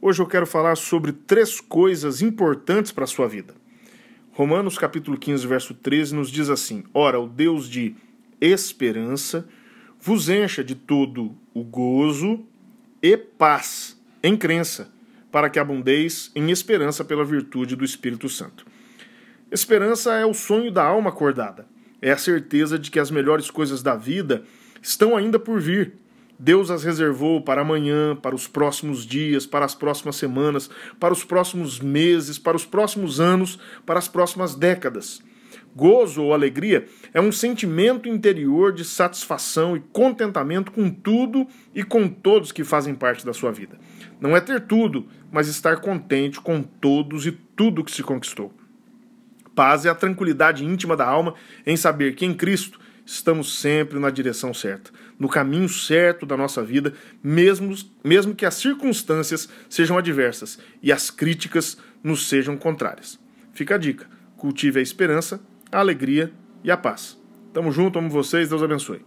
Hoje eu quero falar sobre três coisas importantes para a sua vida. Romanos capítulo 15, verso 13 nos diz assim: Ora, o Deus de esperança vos encha de todo o gozo e paz em crença, para que abundeis em esperança pela virtude do Espírito Santo. Esperança é o sonho da alma acordada, é a certeza de que as melhores coisas da vida estão ainda por vir Deus as reservou para amanhã, para os próximos dias, para as próximas semanas, para os próximos meses, para os próximos anos, para as próximas décadas. Gozo ou alegria é um sentimento interior de satisfação e contentamento com tudo e com todos que fazem parte da sua vida. Não é ter tudo, mas estar contente com todos e tudo que se conquistou. Paz é a tranquilidade íntima da alma em saber que em Cristo estamos sempre na direção certa, no caminho certo da nossa vida, mesmo, mesmo que as circunstâncias sejam adversas e as críticas nos sejam contrárias. Fica a dica: cultive a esperança, a alegria e a paz. Tamo junto, amo vocês, Deus abençoe.